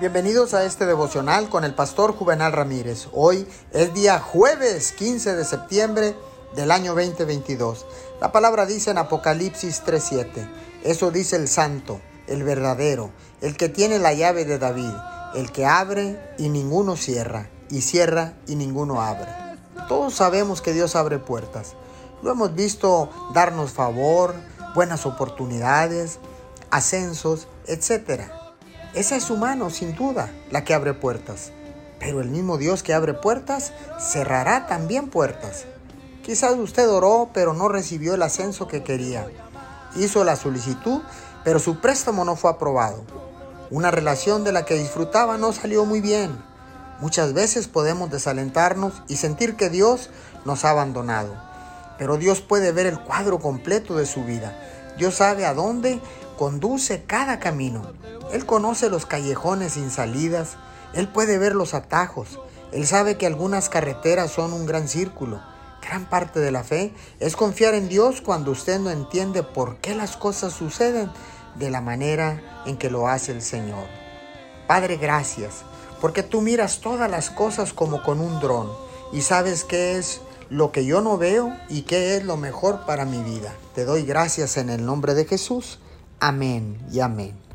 Bienvenidos a este devocional con el pastor Juvenal Ramírez. Hoy es día jueves 15 de septiembre del año 2022. La palabra dice en Apocalipsis 3:7. Eso dice el santo, el verdadero, el que tiene la llave de David, el que abre y ninguno cierra, y cierra y ninguno abre. Todos sabemos que Dios abre puertas. Lo hemos visto darnos favor, buenas oportunidades, ascensos, etcétera. Esa es su mano, sin duda, la que abre puertas. Pero el mismo Dios que abre puertas, cerrará también puertas. Quizás usted oró, pero no recibió el ascenso que quería. Hizo la solicitud, pero su préstamo no fue aprobado. Una relación de la que disfrutaba no salió muy bien. Muchas veces podemos desalentarnos y sentir que Dios nos ha abandonado. Pero Dios puede ver el cuadro completo de su vida. Dios sabe a dónde conduce cada camino. Él conoce los callejones sin salidas, Él puede ver los atajos, Él sabe que algunas carreteras son un gran círculo. Gran parte de la fe es confiar en Dios cuando usted no entiende por qué las cosas suceden de la manera en que lo hace el Señor. Padre, gracias, porque tú miras todas las cosas como con un dron y sabes qué es lo que yo no veo y qué es lo mejor para mi vida. Te doy gracias en el nombre de Jesús. Amén y amén.